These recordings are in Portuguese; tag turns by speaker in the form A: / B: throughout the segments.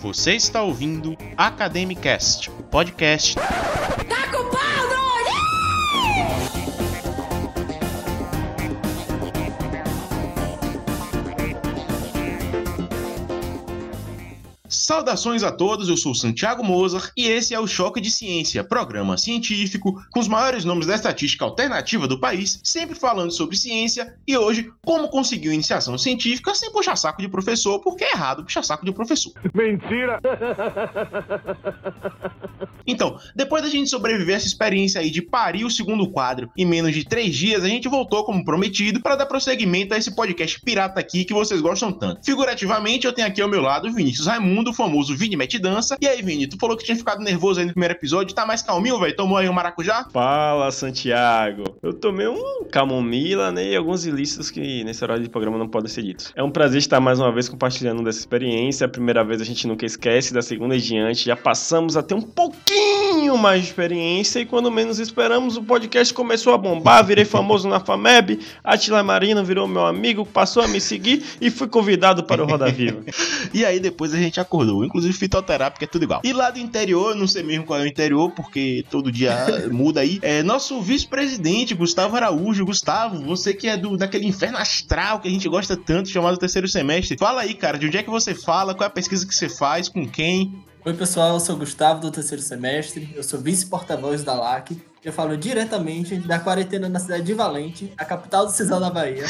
A: Você está ouvindo Academicast, o podcast. Saudações a todos, eu sou Santiago Mozart e esse é o Choque de Ciência, programa científico com os maiores nomes da estatística alternativa do país, sempre falando sobre ciência e hoje como conseguir iniciação científica sem puxar saco de professor, porque é errado puxar saco de professor.
B: Mentira!
A: Então, depois da gente sobreviver a essa experiência aí de parir o segundo quadro em menos de três dias, a gente voltou como prometido para dar prosseguimento a esse podcast pirata aqui que vocês gostam tanto. Figurativamente, eu tenho aqui ao meu lado o Vinícius Raimundo, famoso Vini Mete Dança. E aí, Vini, tu falou que tinha ficado nervoso aí no primeiro episódio, tá mais calminho, velho? Tomou aí um maracujá?
B: Fala, Santiago. Eu tomei um camomila, né? E alguns ilícitos que nesse horário de programa não podem ser ditos. É um prazer estar mais uma vez compartilhando dessa experiência. A primeira vez a gente nunca esquece, da segunda em diante já passamos a ter um pouquinho mais de experiência e quando menos esperamos o podcast começou a bombar, virei famoso na FAMEB, Atila Marina virou meu amigo, passou a me seguir e fui convidado para o Roda Viva.
A: e aí depois a gente acordou, inclusive fitoterápica é tudo igual. E lá do interior, não sei mesmo qual é o interior, porque todo dia muda aí, é nosso vice-presidente, Gustavo Araújo. Gustavo, você que é do daquele inferno astral que a gente gosta tanto, chamado terceiro semestre. Fala aí, cara, de onde é que você fala, qual é a pesquisa que você faz, com quem?
C: Oi, pessoal, eu sou o Gustavo do terceiro semestre, eu sou vice-porta-voz da LAC. Eu falo diretamente da quarentena na cidade de Valente, a capital do Cisal da Bahia.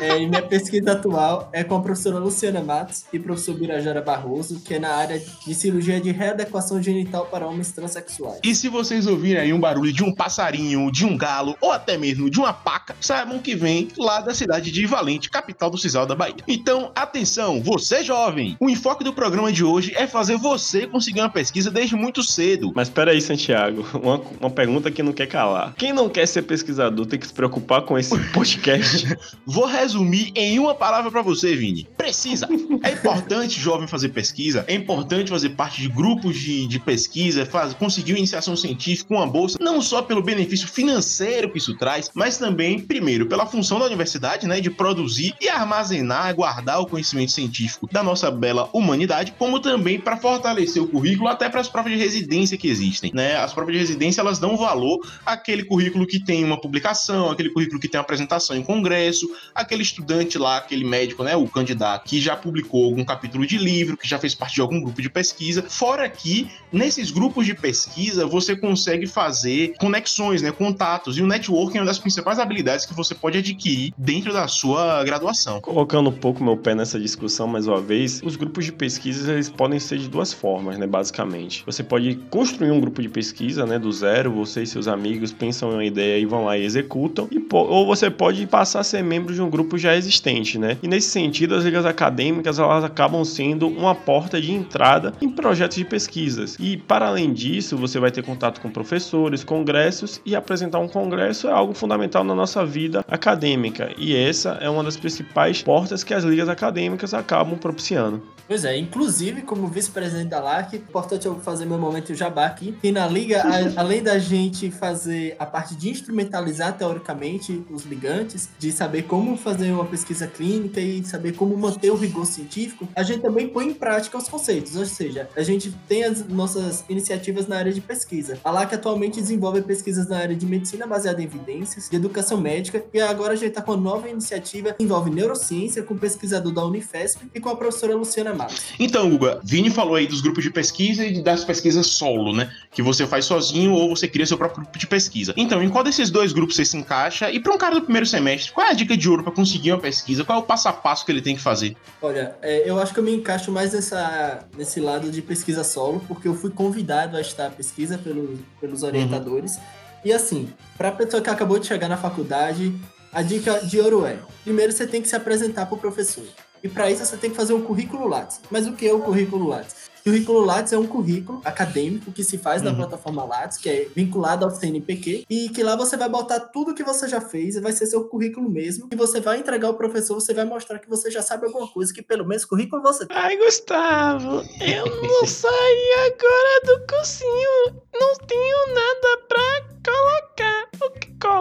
C: É, e minha pesquisa atual é com a professora Luciana Matos e professor Birajara Barroso, que é na área de cirurgia de readequação genital para homens transexuais.
A: E se vocês ouvirem aí um barulho de um passarinho, de um galo ou até mesmo de uma paca, saibam que vem lá da cidade de Valente, capital do Cisal da Bahia. Então, atenção, você jovem! O enfoque do programa de hoje é fazer você conseguir uma pesquisa desde muito cedo.
B: Mas peraí, Santiago, uma, uma pergunta que não quer calar. Quem não quer ser pesquisador tem que se preocupar com esse podcast?
A: Vou resumir em uma palavra para você, Vini. Precisa. É importante, jovem, fazer pesquisa. É importante fazer parte de grupos de, de pesquisa, faz, conseguir uma iniciação científica, uma bolsa, não só pelo benefício financeiro que isso traz, mas também, primeiro, pela função da universidade, né, de produzir e armazenar, guardar o conhecimento científico da nossa bela humanidade, como também para fortalecer o currículo até para as provas de residência que existem, né? As provas de residência elas dão valor àquele currículo que tem uma publicação, aquele currículo que tem uma apresentação em congresso, aquele estudante lá, aquele médico, né, o candidato, que já publicou algum capítulo de livro, que já fez parte de algum grupo de pesquisa. Fora que, nesses grupos de pesquisa, você consegue fazer conexões, né, contatos, e o networking é uma das principais habilidades que você pode adquirir dentro da sua graduação.
B: Colocando um pouco meu pé nessa discussão mais uma vez, os grupos de pesquisa eles podem ser de duas formas, né, basicamente. Você pode construir um grupo de pesquisa, né, do zero, você e seus amigos pensam em uma ideia e vão lá e executam, e ou você pode passar a ser membro de um grupo já existente, né? E nesse sentido, as ligas acadêmicas elas acabam sendo uma porta de entrada em projetos de pesquisas. E para além disso, você vai ter contato com professores, congressos e apresentar um congresso é algo fundamental na nossa vida acadêmica. E essa é uma das principais portas que as ligas acadêmicas acabam propiciando.
C: Pois é, inclusive como vice-presidente da LAC, importante eu fazer meu momento jabá aqui. E na liga, a, além da gente fazer a parte de instrumentalizar teoricamente os ligantes, de saber como fazer uma pesquisa clínica e saber como manter o rigor científico, a gente também põe em prática os conceitos, ou seja, a gente tem as nossas iniciativas na área de pesquisa. A LAC atualmente desenvolve pesquisas na área de medicina baseada em evidências, de educação médica, e agora a gente está com uma nova iniciativa que envolve neurociência com o pesquisador da Unifesp e com a professora Luciana Matos.
A: Então, Guga, Vini falou aí dos grupos de pesquisa e das pesquisas solo, né? Que você faz sozinho ou você cria seu próprio grupo de pesquisa. Então, em qual desses dois grupos você se encaixa? E para um cara do primeiro semestre, qual é a dica de ouro para conseguir uma pesquisa? Qual é o passo a passo que ele tem que fazer?
C: Olha, é, eu acho que eu me encaixo mais nessa, nesse lado de pesquisa solo, porque eu fui convidado a estar pesquisa pelo, pelos orientadores. Uhum. E assim, para a pessoa que acabou de chegar na faculdade, a dica de ouro é: primeiro você tem que se apresentar para o professor. E para isso você tem que fazer um currículo Lattes. Mas o que é o currículo Lattes? O currículo Lattes é um currículo acadêmico que se faz uhum. na plataforma Lattes, que é vinculado ao CNPq, e que lá você vai botar tudo que você já fez, e vai ser seu currículo mesmo, e você vai entregar ao professor, você vai mostrar que você já sabe alguma coisa, que pelo menos currículo você tem.
D: Ai, Gustavo, eu não saí agora do cursinho, não tenho nada pra
B: colocar,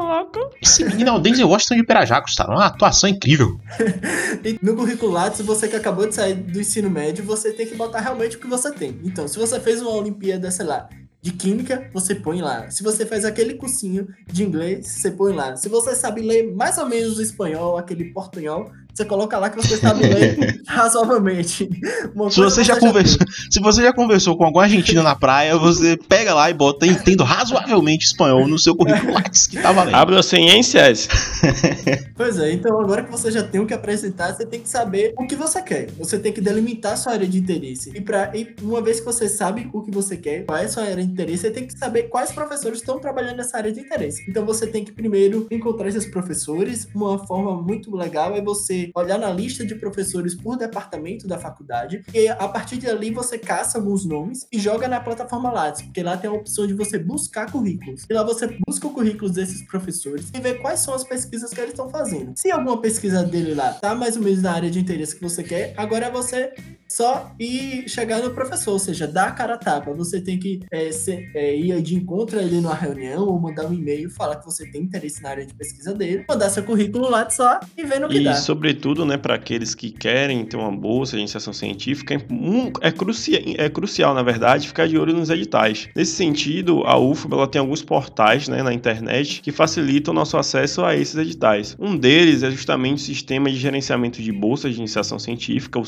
B: o que coloco.
A: Esse menino é o Denzel Washington de Pirajacos, tá? Uma atuação incrível.
C: E no currículo Lattes, você que acabou de sair do ensino médio, você tem que botar realmente o que você tem. Então, se você fez uma Olimpíada, sei lá, de química, você põe lá. Se você faz aquele cursinho de inglês, você põe lá. Se você sabe ler mais ou menos o espanhol, aquele portunhol, você coloca lá que você sabe ler razoavelmente. Uma
A: Se você já conversou, se você já conversou com algum argentino na praia, você pega lá e bota entendo razoavelmente espanhol no seu currículo Lattes que tá valendo.
B: Abra ciências.
C: Pois é, então agora que você já tem o que apresentar, você tem que saber o que você quer. Você tem que delimitar sua área de interesse. E, pra, e uma vez que você sabe o que você quer, qual é a sua área de interesse, você tem que saber quais professores estão trabalhando nessa área de interesse. Então você tem que primeiro encontrar esses professores. Uma forma muito legal é você olhar na lista de professores por departamento da faculdade. E a partir dali você caça alguns nomes e joga na plataforma Lattes, porque lá tem a opção de você buscar currículos. E lá você busca o currículo desses professores e vê quais são as pesquisas que eles estão fazendo. Se alguma pesquisa dele lá tá mais ou menos na área de interesse que você quer, agora você só ir chegar no professor, ou seja, dar a cara a tapa. Você tem que é, ser, é, ir de encontro a ele numa reunião ou mandar um e-mail, falar que você tem interesse na área de pesquisa dele, mandar seu currículo lá só e ver no que
B: E,
C: dá.
B: sobretudo, né, para aqueles que querem ter uma bolsa de iniciação científica, é, é, crucia, é crucial, na verdade, ficar de olho nos editais. Nesse sentido, a UFBA ela tem alguns portais né, na internet que facilitam o nosso acesso a esses editais. Um deles é justamente o Sistema de Gerenciamento de Bolsas de Iniciação Científica, o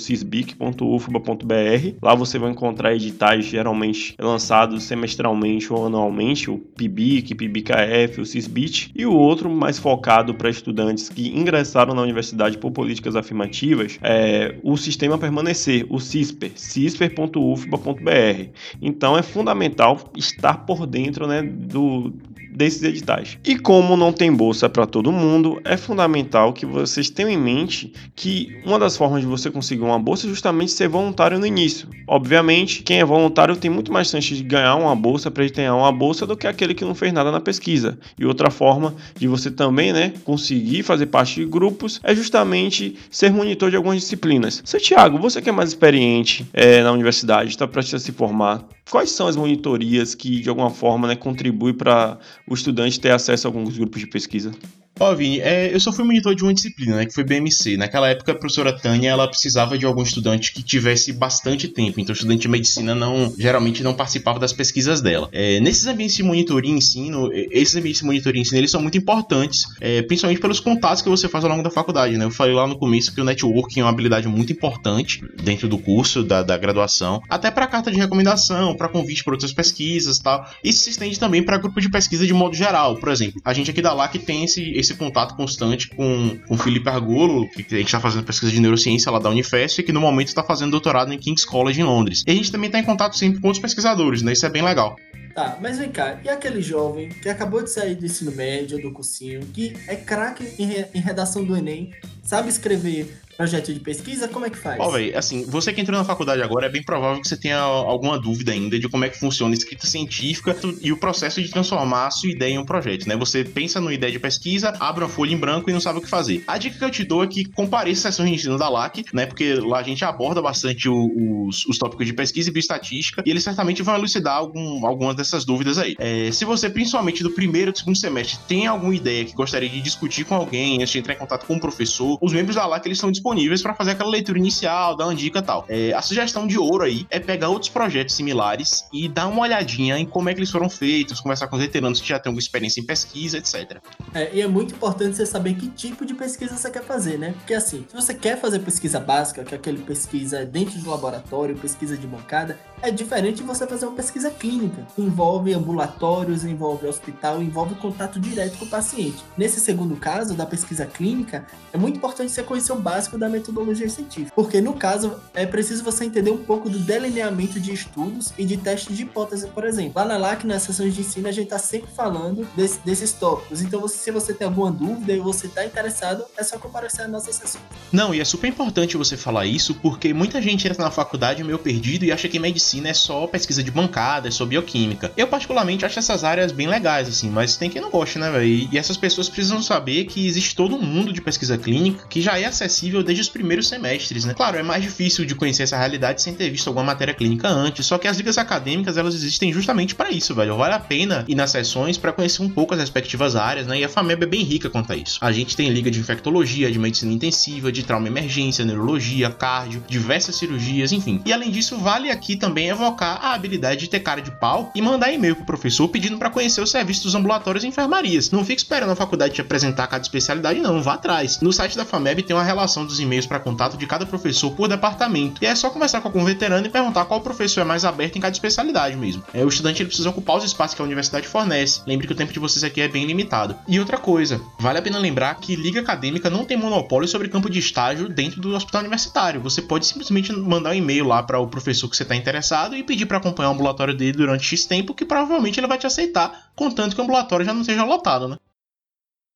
B: sisbic.ufba.br. Lá você vai encontrar editais geralmente lançados semestralmente ou anualmente, o PIBIC, PIBIKF, o SISBIT, e o outro mais focado para estudantes que ingressaram na universidade por políticas afirmativas, é o Sistema Permanecer, o CISPER, cisper.ufba.br. Então é fundamental estar por dentro né, do, desses editais. E como não tem bolsa para todo mundo, é fundamental que vocês tenham em mente que uma das formas de você conseguir uma bolsa é justamente ser voluntário no início. Obviamente, quem é voluntário tem muito mais chance de ganhar uma bolsa, para ganhar uma bolsa, do que aquele que não fez nada na pesquisa. E outra forma de você também, né, conseguir fazer parte de grupos é justamente ser monitor de algumas disciplinas. Seu Thiago, você que é mais experiente é, na universidade, está prestes a se formar, quais são as monitorias que de alguma forma né, contribuem para o estudante ter acesso a alguns grupos de pesquisa?
A: Ó, Vini, é, eu só fui monitor de uma disciplina, né, que foi BMC. Naquela época, a professora Tânia, ela precisava de algum estudante que tivesse bastante tempo. Então, o estudante de medicina não, geralmente não participava das pesquisas dela. É, nesses ambientes de monitoria e ensino, esses ambientes de monitoria e ensino, eles são muito importantes, é, principalmente pelos contatos que você faz ao longo da faculdade, né? Eu falei lá no começo que o networking é uma habilidade muito importante dentro do curso, da, da graduação, até para carta de recomendação, para convite para outras pesquisas e tal. Isso se estende também para grupo de pesquisa de modo geral. Por exemplo, a gente aqui da LAC tem esse, esse contato constante com, com o Felipe Argolo, que a gente está fazendo pesquisa de neurociência lá da Unifesp, e que no momento está fazendo doutorado em King's College em Londres. E a gente também está em contato sempre com outros pesquisadores, né? Isso é bem legal.
C: Tá, mas vem cá, e aquele jovem que acabou de sair do ensino médio, do cursinho, que é craque em, re- em redação do Enem, sabe escrever projeto de pesquisa, como é que faz?
A: Ó, velho, assim, você que entrou na faculdade agora, é bem provável que você tenha alguma dúvida ainda de como é que funciona a escrita científica e o processo de transformar a sua ideia em um projeto, né? Você pensa numa ideia de pesquisa, abre uma folha em branco e não sabe o que fazer. A dica que eu te dou é que compareça às sessões de ensino da LAC, né? Porque lá a gente aborda bastante os, os tópicos de pesquisa e bioestatística e eles certamente vão elucidar algum, algumas dessas dúvidas aí. É, se você, principalmente do primeiro do segundo semestre, tem alguma ideia que gostaria de discutir com alguém, antes de entrar em contato com o professor, os membros da LAC eles estão disponíveis para fazer aquela leitura inicial, dar uma dica e tal. É, a sugestão de ouro aí é pegar outros projetos similares e dar uma olhadinha em como é que eles foram feitos, conversar com os veteranos que já têm alguma experiência em pesquisa, etc.
C: É, e é muito importante você saber que tipo de pesquisa você quer fazer, né? Porque assim, se você quer fazer pesquisa básica, que é aquele pesquisa dentro do laboratório, pesquisa de bancada, é diferente você fazer uma pesquisa clínica. Envolve ambulatórios, envolve hospital, envolve contato direto com o paciente. Nesse segundo caso, da pesquisa clínica, é muito importante você conhecer o básico da metodologia científica. Porque no caso, é preciso você entender um pouco do delineamento de estudos e de testes de hipótese, por exemplo. Lá na LAC, nas sessões de ensino, a gente está sempre falando desse- desses tópicos. Então, você- se você tem alguma dúvida e você está interessado, é só comparecer às nossas sessões.
A: Não, e é super importante você falar isso porque muita gente entra na faculdade meio perdido e acha que medicina medicina é só pesquisa de bancada, é só bioquímica. Eu, particularmente, acho essas áreas bem legais, assim, mas tem quem não goste, né, velho? E essas pessoas precisam saber que existe todo um mundo de pesquisa clínica que já é acessível desde os primeiros semestres, né? Claro, é mais difícil de conhecer essa realidade sem ter visto alguma matéria clínica antes, só que as ligas acadêmicas, elas existem justamente para isso, velho. Vale a pena ir nas sessões para conhecer um pouco as respectivas áreas, né? E a FAMEB é bem rica quanto a isso. A gente tem liga de infectologia, de medicina intensiva, de trauma emergência, neurologia, cardio, diversas cirurgias, enfim. E além disso, vale aqui também evocar a habilidade de ter cara de pau e mandar e-mail pro professor pedindo para conhecer o serviço dos ambulatórios e enfermarias. Não fique esperando a faculdade te apresentar cada especialidade, não, vá atrás. No site da FAMEB tem uma relação dos e-mails para contato de cada professor por departamento. E é só conversar com algum veterano e perguntar qual professor é mais aberto em cada especialidade mesmo. É, o estudante ele precisa ocupar os espaços que a universidade fornece. Lembre que o tempo de vocês aqui é bem limitado. E outra coisa, vale a pena lembrar que liga acadêmica não tem monopólio sobre campo de estágio dentro do hospital universitário. Você pode simplesmente mandar um e-mail lá para o professor que você está interessado e pedir para acompanhar o ambulatório dele durante X tempo, que provavelmente ele vai te aceitar, contanto que o ambulatório já não seja lotado, né?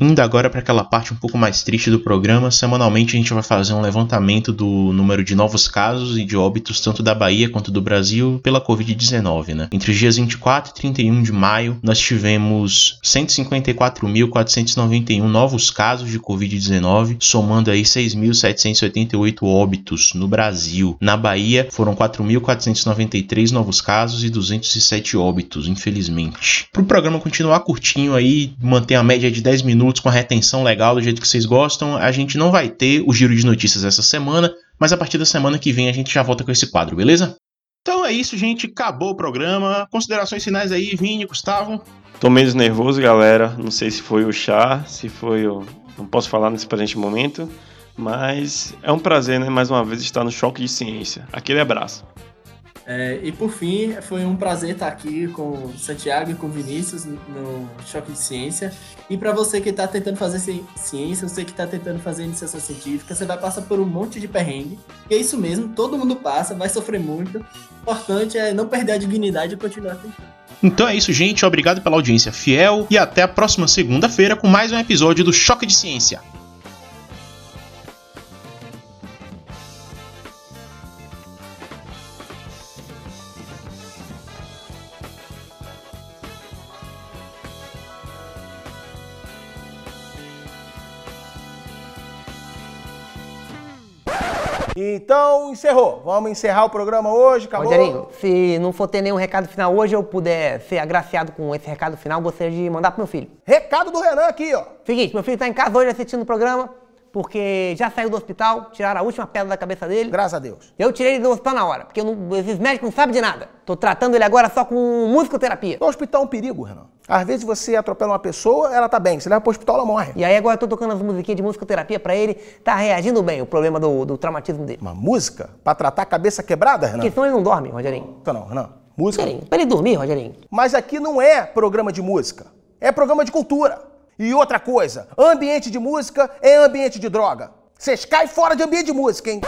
A: Indo agora para aquela parte um pouco mais triste do programa, semanalmente a gente vai fazer um levantamento do número de novos casos e de óbitos tanto da Bahia quanto do Brasil pela Covid-19, né? Entre os dias 24 e 31 de maio, nós tivemos 154.491 novos casos de Covid-19, somando aí 6.788 óbitos no Brasil. Na Bahia, foram 4.493 novos casos e 207 óbitos, infelizmente. Para o programa continuar curtinho aí, manter a média de 10 minutos minutos com a retenção legal do jeito que vocês gostam. A gente não vai ter o giro de notícias essa semana, mas a partir da semana que vem a gente já volta com esse quadro, beleza? Então é isso, gente. Acabou o programa. Considerações finais aí, Vini, Gustavo.
B: Tô menos nervoso, galera. Não sei se foi o chá, se foi o. Não posso falar nesse presente momento. Mas é um prazer, né? Mais uma vez estar no Choque de Ciência. Aquele abraço.
C: É, e por fim, foi um prazer estar aqui com Santiago e com Vinícius no Choque de Ciência. E para você que está tentando fazer ciência, você que está tentando fazer iniciação científica, você vai passar por um monte de perrengue. E é isso mesmo, todo mundo passa, vai sofrer muito. O importante é não perder a dignidade e continuar tentando.
A: Então é isso, gente. Obrigado pela audiência fiel e até a próxima segunda-feira com mais um episódio do Choque de Ciência.
D: Então, encerrou. Vamos encerrar o programa hoje, acabou?
E: Rogerinho, se não for ter nenhum recado final hoje, eu puder ser agraciado com esse recado final, gostaria de mandar pro meu filho.
D: Recado do Renan aqui, ó.
E: Seguinte, meu filho tá em casa hoje assistindo o programa, porque já saiu do hospital, tiraram a última pedra da cabeça dele.
D: Graças a Deus.
E: Eu tirei ele do hospital na hora, porque não, esses médicos não sabem de nada. Tô tratando ele agora só com musicoterapia.
D: O hospital é um perigo, Renan. Às vezes você atropela uma pessoa, ela tá bem. Você leva pro hospital, ela morre.
E: E aí agora eu tô tocando as musiquinhas de musicoterapia pra ele, tá reagindo bem o problema do, do traumatismo dele.
D: Uma música pra tratar a cabeça quebrada, Renan?
E: Porque senão ele não dorme, Rogerinho.
D: Então não, Renan. Música.
E: Rogerinho, pra ele dormir, Rogerinho.
D: Mas aqui não é programa de música. É programa de cultura. E outra coisa, ambiente de música é ambiente de droga. Vocês caem fora de ambiente de música, hein?